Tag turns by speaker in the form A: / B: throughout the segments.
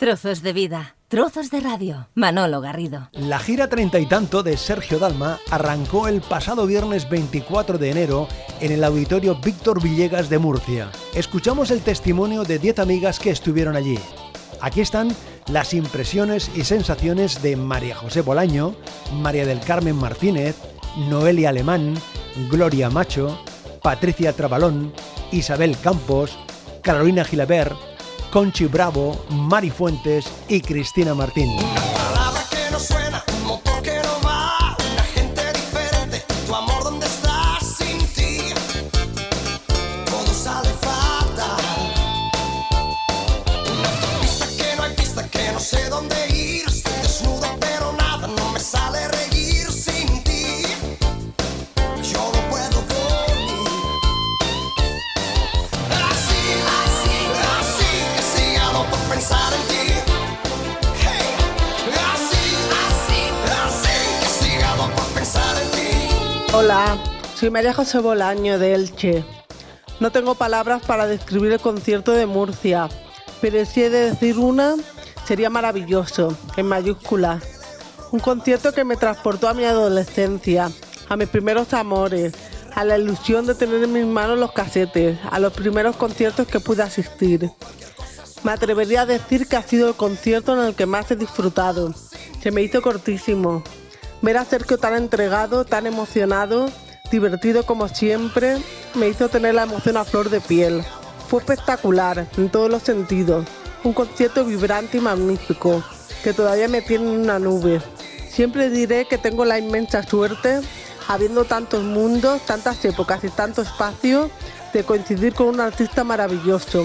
A: Trozos de vida, trozos de radio. Manolo Garrido.
B: La gira treinta y tanto de Sergio Dalma arrancó el pasado viernes 24 de enero en el auditorio Víctor Villegas de Murcia. Escuchamos el testimonio de 10 amigas que estuvieron allí. Aquí están las impresiones y sensaciones de María José Bolaño, María del Carmen Martínez, Noelia Alemán, Gloria Macho, Patricia Trabalón, Isabel Campos, Carolina Gilabert, Conchi Bravo, Mari Fuentes y Cristina Martín.
C: Hola, soy María José Bolaño de Elche. No tengo palabras para describir el concierto de Murcia, pero si he de decir una, sería maravilloso, en mayúsculas. Un concierto que me transportó a mi adolescencia, a mis primeros amores, a la ilusión de tener en mis manos los casetes, a los primeros conciertos que pude asistir. Me atrevería a decir que ha sido el concierto en el que más he disfrutado. Se me hizo cortísimo, Ver a Sergio tan entregado, tan emocionado, divertido como siempre, me hizo tener la emoción a flor de piel. Fue espectacular en todos los sentidos. Un concierto vibrante y magnífico, que todavía me tiene en una nube. Siempre diré que tengo la inmensa suerte, habiendo tantos mundos, tantas épocas y tanto espacio, de coincidir con un artista maravilloso,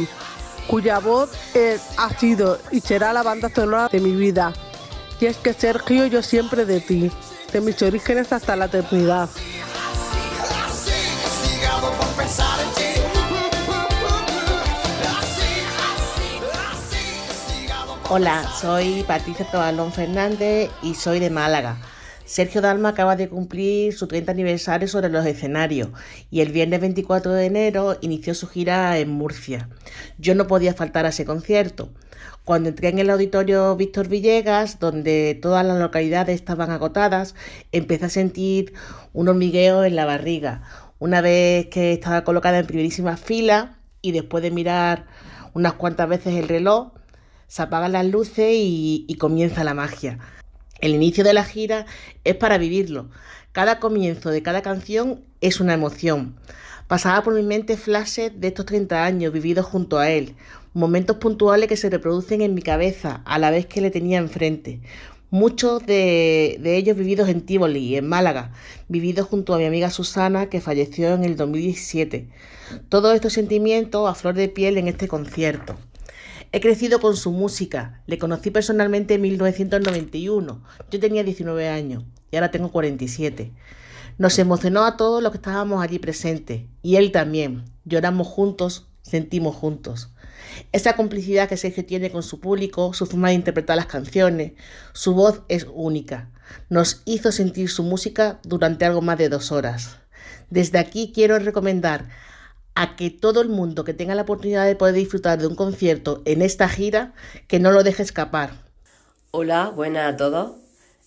C: cuya voz ha sido y será la banda sonora de mi vida. Y es que Sergio, yo siempre de ti de mis orígenes hasta la eternidad.
D: Hola, soy Patricia Tobalón Fernández y soy de Málaga. Sergio Dalma acaba de cumplir su 30 aniversario sobre los escenarios y el viernes 24 de enero inició su gira en Murcia. Yo no podía faltar a ese concierto. Cuando entré en el auditorio Víctor Villegas, donde todas las localidades estaban agotadas, empecé a sentir un hormigueo en la barriga. Una vez que estaba colocada en primerísima fila y después de mirar unas cuantas veces el reloj, se apagan las luces y, y comienza la magia. El inicio de la gira es para vivirlo. Cada comienzo de cada canción es una emoción. Pasaba por mi mente flashes de estos 30 años vividos junto a él, momentos puntuales que se reproducen en mi cabeza a la vez que le tenía enfrente. Muchos de, ellos vividos en Tivoli, en Málaga, vividos junto a mi amiga Susana que falleció en el 2017. Todos estos sentimientos a flor de piel en este concierto. He crecido con su música, le conocí personalmente en 1991, yo tenía 19 años y ahora tengo 47. Nos emocionó a todos los que estábamos allí presentes y él también. Lloramos juntos, sentimos juntos. Esa complicidad que Sergio tiene con su público, su forma de interpretar las canciones, su voz es única. Nos hizo sentir su música durante algo más de dos horas. Desde aquí quiero recomendar a que todo el mundo que tenga la oportunidad de poder disfrutar de un concierto en esta gira, que no lo deje escapar.
E: Hola, buenas a todos.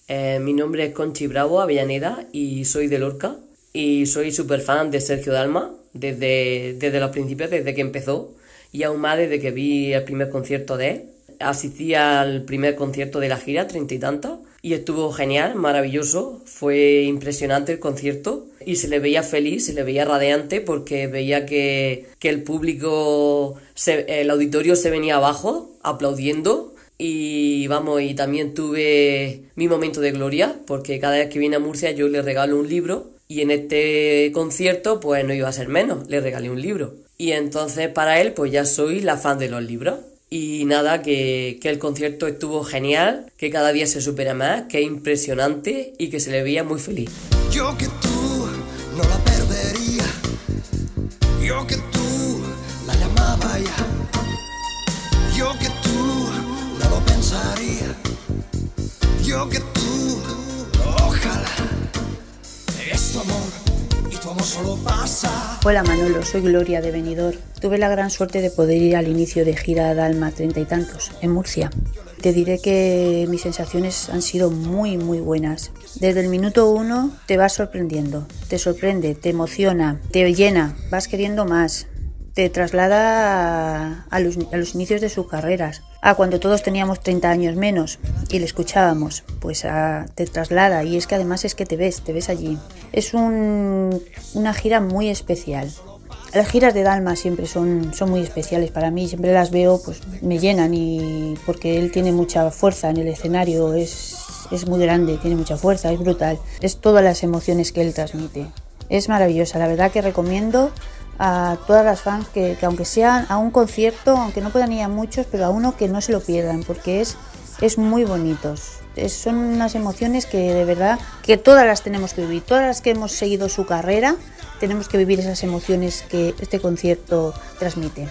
E: Eh, mi nombre es Conchi Bravo Avellaneda y soy de Lorca y soy súper fan de Sergio Dalma desde, desde los principios, desde que empezó y aún más desde que vi el primer concierto de él. Asistí al primer concierto de la gira, treinta y tantos, y estuvo genial, maravilloso, fue impresionante el concierto y se le veía feliz, se le veía radiante porque veía que, que el público, el auditorio se venía abajo aplaudiendo y vamos, y también tuve mi momento de gloria, porque cada vez que viene a Murcia yo le regalo un libro y en este concierto pues no iba a ser menos, le regalé un libro. Y entonces para él pues ya soy la fan de los libros. Y nada, que, que el concierto estuvo genial, que cada día se supera más, que es impresionante y que se le veía muy feliz.
F: Yo que tú no la perdería, yo que tú la llamaba ya, yo que yo que tú, ojalá, es tu amor
G: Hola Manolo, soy Gloria de Benidorm. Tuve la gran suerte de poder ir al inicio de gira Dalma treinta y tantos en Murcia. Te diré que mis sensaciones han sido muy muy buenas. Desde el minuto uno te vas sorprendiendo, te sorprende, te emociona, te llena, vas queriendo más, te traslada a los, a los inicios de sus carreras, a cuando todos teníamos 30 años menos y le escuchábamos, pues a, te traslada y es que además es que te ves, te ves allí. Es un- una gira muy especial. Las giras de Dalma siempre son, son muy especiales para mí, siempre las veo, pues me llenan y porque él tiene mucha fuerza en el escenario, es, es muy grande, tiene mucha fuerza, es brutal, es todas las emociones que él transmite. Es maravillosa, la verdad que recomiendo a todas las fans que, que aunque sean a un concierto, aunque no puedan ir a muchos, pero a uno que no se lo pierdan, porque es, es muy bonitos. Es- son unas emociones que de verdad que todas las tenemos que vivir, todas las que hemos seguido su carrera, tenemos que vivir esas emociones que este concierto transmite.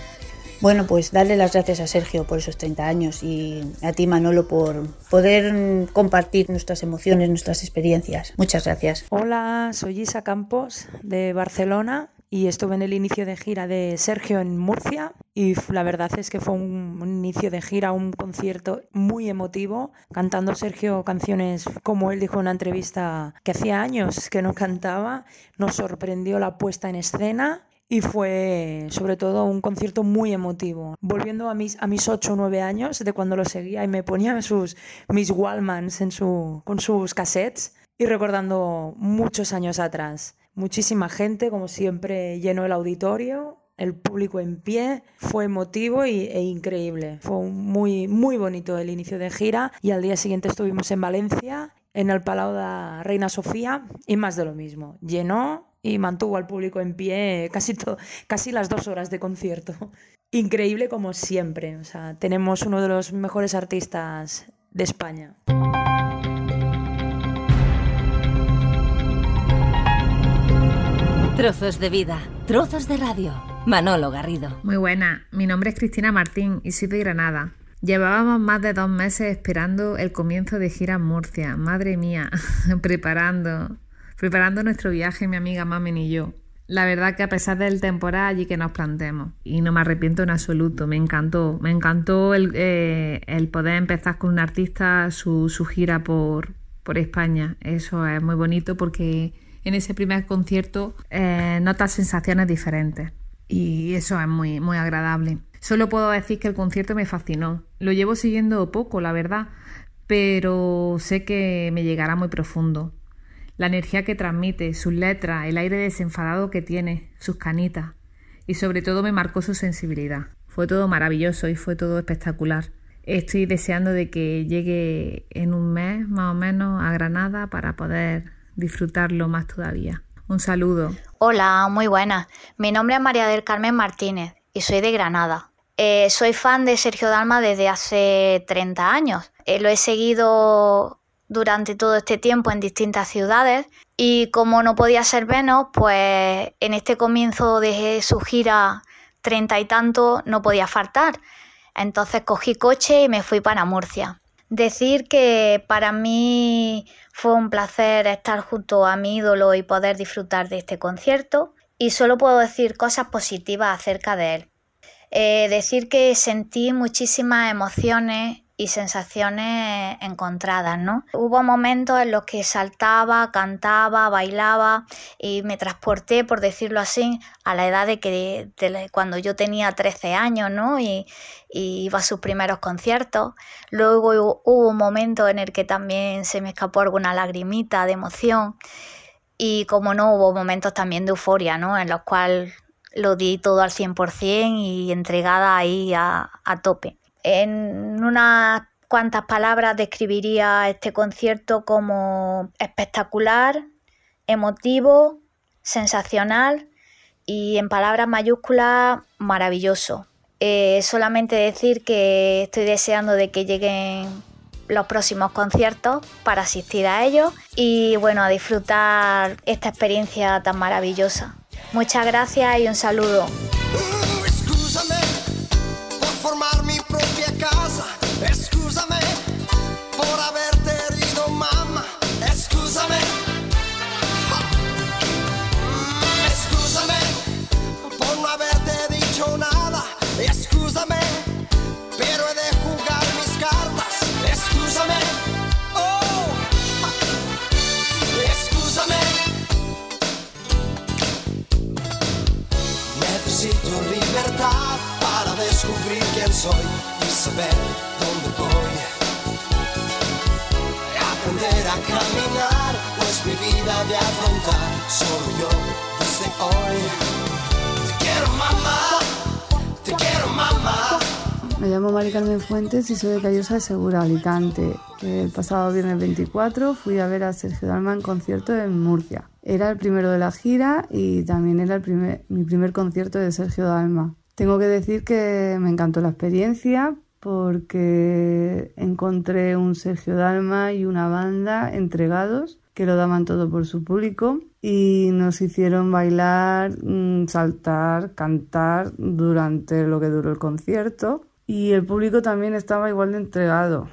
G: Bueno, pues darle las gracias a Sergio por esos 30 años y a ti Manolo por poder compartir nuestras emociones, nuestras experiencias. Muchas gracias.
H: Hola, soy Isa Campos de Barcelona y estuve en el inicio de gira de Sergio en Murcia y la verdad es que fue un, un inicio de gira, un concierto muy emotivo, cantando Sergio canciones como él dijo en una entrevista que hacía años que no cantaba, nos sorprendió la puesta en escena y fue sobre todo un concierto muy emotivo. Volviendo a mis, a mis 8 o 9 años de cuando lo seguía y me ponía sus, mis Wallmans en su, con sus cassettes y recordando muchos años atrás. Muchísima gente, como siempre, llenó el auditorio, el público en pie, fue emotivo y, e increíble. Fue muy, muy bonito el inicio de gira y al día siguiente estuvimos en Valencia, en el Palau de Reina Sofía y más de lo mismo. Llenó y mantuvo al público en pie casi, casi las dos horas de concierto. Increíble como siempre. O sea, tenemos uno de los mejores artistas de España.
A: Trozos de vida, trozos de radio. Manolo Garrido.
I: Muy buena, mi nombre es Cristina Martín y soy de Granada. Llevábamos más de dos meses esperando el comienzo de gira Murcia. Madre mía, preparando, preparando nuestro viaje mi amiga Mamen y yo. La verdad que a pesar del temporal allí que nos plantemos y no me arrepiento en absoluto, me encantó, me encantó el, eh, poder empezar con un artista su, su gira por, por España. Eso es muy bonito porque en ese primer concierto eh, notas sensaciones diferentes y eso es muy, muy agradable. Solo puedo decir que el concierto me fascinó. Lo llevo siguiendo poco, la verdad, pero sé que me llegará muy profundo. La energía que transmite, sus letras, el aire desenfadado que tiene, sus canitas y sobre todo me marcó su sensibilidad. Fue todo maravilloso y fue todo espectacular. Estoy deseando de que llegue en un mes más o menos a Granada para poder disfrutarlo más todavía. Un saludo.
J: Hola, muy buenas. Mi nombre es María del Carmen Martínez y soy de Granada. Eh, soy fan de Sergio Dalma desde hace 30 años. Eh, lo he seguido durante todo este tiempo en distintas ciudades y como no podía ser menos, pues en este comienzo de su gira treinta y tanto no podía faltar. Entonces cogí coche y me fui para Murcia. Decir que para mí fue un placer estar junto a mi ídolo y poder disfrutar de este concierto y solo puedo decir cosas positivas acerca de él. Eh, decir que sentí muchísimas emociones y sensaciones encontradas, ¿no? Hubo momentos en los que saltaba, cantaba, bailaba y me transporté, por decirlo así, a la edad de que cuando yo tenía 13 años, ¿no? Y, y iba a sus primeros conciertos. Luego hubo, hubo un momento en el que también se me escapó alguna lagrimita de emoción. Y como no, hubo momentos también de euforia, ¿no? En los cuales lo di todo al 100% y entregada ahí a, a tope. En unas cuantas palabras describiría este concierto como espectacular, emotivo, sensacional y en palabras mayúsculas maravilloso. Eh, solamente decir que estoy deseando de que lleguen los próximos conciertos para asistir a ellos y bueno, a disfrutar esta experiencia tan maravillosa. Muchas gracias y un saludo.
F: descubrí quién soy y saber dónde voy. Aprender a caminar, pues mi vida de afrontar solo yo desde hoy. Te quiero mamá, te quiero mamá.
K: Me llamo Mari Carmen Fuentes y soy de Callosa de Segura, Alicante. El pasado viernes 24 fui a ver a Sergio Dalma en concierto en Murcia. Era el primero de la gira y también era el primer, mi primer concierto de Sergio Dalma. Tengo que decir que me encantó la experiencia porque encontré un Sergio Dalma y una banda entregados que lo daban todo por su público y nos hicieron bailar, mm, saltar, cantar durante lo que duró el concierto y el público también estaba igual de entregado.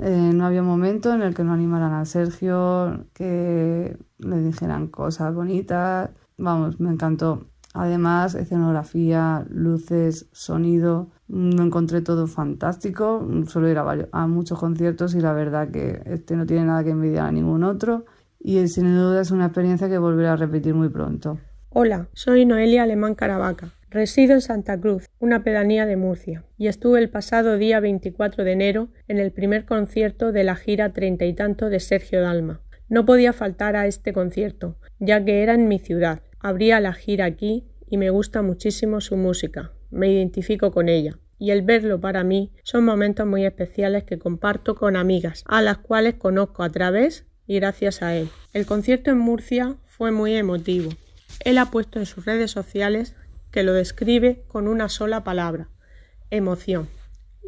K: Eh, no había momento en el que no animaran a Sergio, que le dijeran cosas bonitas. Vamos, me encantó. Además, escenografía, luces, sonido, lo encontré todo fantástico. Solo ir a, a muchos conciertos y la verdad que este no tiene nada que envidiar a ningún otro. Y sin duda es una experiencia que volveré a repetir muy pronto.
L: Hola, soy Noelia Alemán Caravaca. Resido en Santa Cruz, una pedanía de Murcia, y estuve el pasado día 24 de enero en el primer concierto de la gira treinta y tanto de Sergio Dalma. No podía faltar a este concierto, ya que era en mi ciudad. Abría la gira aquí y me gusta muchísimo su música. Me identifico con ella. Y el verlo para mí son momentos muy especiales que comparto con amigas, a las cuales conozco a través y gracias a él. El concierto en Murcia fue muy emotivo. Él ha puesto en sus redes sociales que lo describe con una sola palabra, emoción.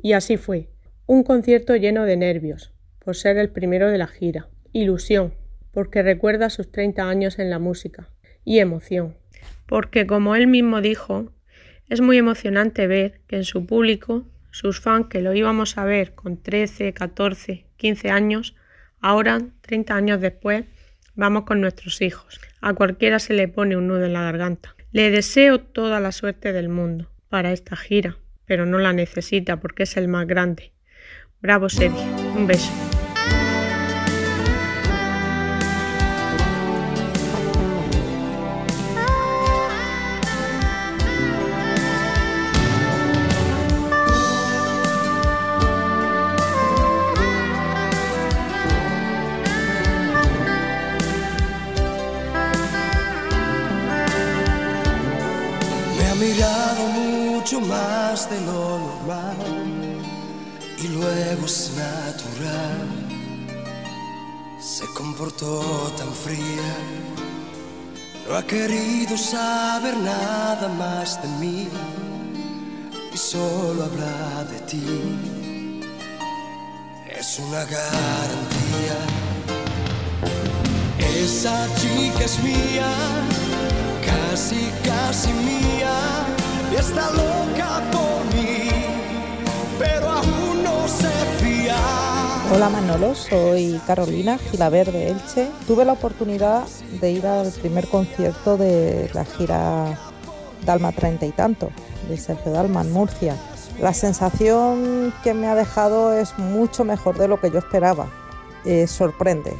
L: Y así fue. Un concierto lleno de nervios, por ser el primero de la gira. Ilusión, porque recuerda sus 30 años en la música. Y emoción, porque como él mismo dijo, es muy emocionante ver que en su público, sus fans que lo íbamos a ver con 13, 14, 15 años, ahora, 30 años después, vamos con nuestros hijos. A cualquiera se le pone un nudo en la garganta. Le deseo toda la suerte del mundo para esta gira, pero no la necesita porque es el más grande. Bravo Sergio, un beso.
F: De lo normal y luego es natural. Se comportó tan fría, no ha querido saber nada más de mí y solo habla de ti. Es una garantía. Esa chica es mía, casi, casi mía está loca por mí, pero aún no se fía.
M: Hola Manolo, soy Carolina Gilaver de Elche. Tuve la oportunidad de ir al primer concierto de la gira Dalma Treinta y tanto, de Sergio Dalma en Murcia. La sensación que me ha dejado es mucho mejor de lo que yo esperaba. Eh, sorprende,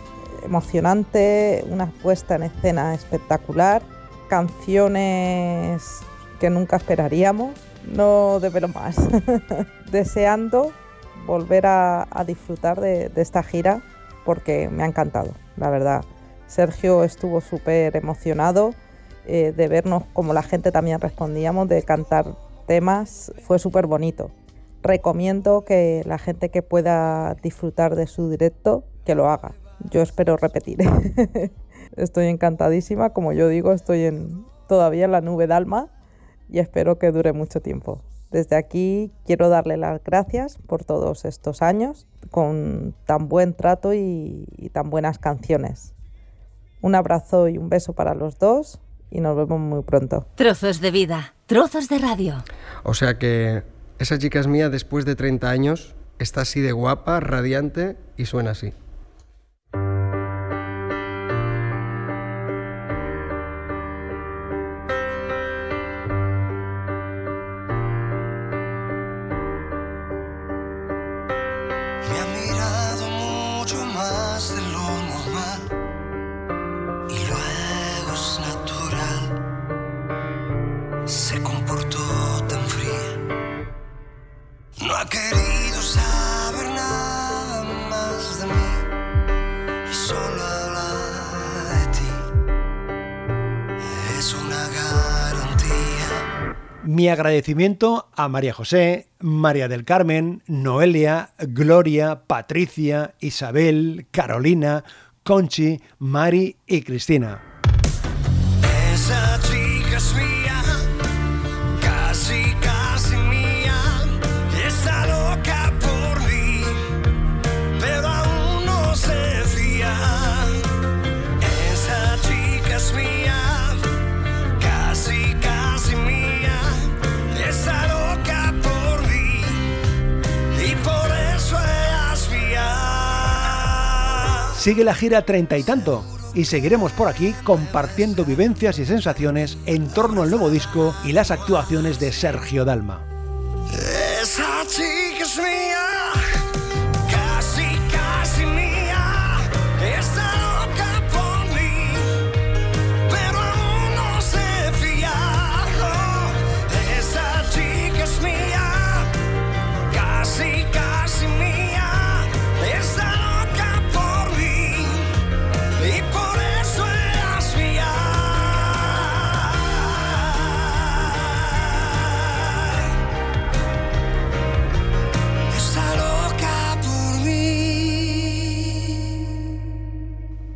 M: emocionante, una puesta en escena espectacular, canciones que nunca esperaríamos. No develo más. Deseando volver a, disfrutar de, esta gira porque me ha encantado, la verdad. Sergio estuvo súper emocionado eh, de vernos como la gente también respondíamos, de cantar temas. Fue súper bonito. Recomiendo que la gente que pueda disfrutar de su directo, que lo haga. Yo espero repetir. estoy encantadísima, como yo digo, estoy en, todavía en la nube de alma y espero que dure mucho tiempo. Desde aquí quiero darle las gracias por todos estos años con tan buen trato y, tan buenas canciones. Un abrazo y un beso para los dos y nos vemos muy pronto.
A: Trozos de vida, trozos de radio.
N: O sea que esa chica es mía después de 30 años, está así de guapa, radiante y suena así.
F: Agradecimiento a María José, María del Carmen, Noelia, Gloria, Patricia, Isabel, Carolina, Conchi, Mari y Cristina. Sigue la gira treinta y tanto y seguiremos por aquí compartiendo vivencias y sensaciones en torno al nuevo disco y las actuaciones de Sergio Dalma.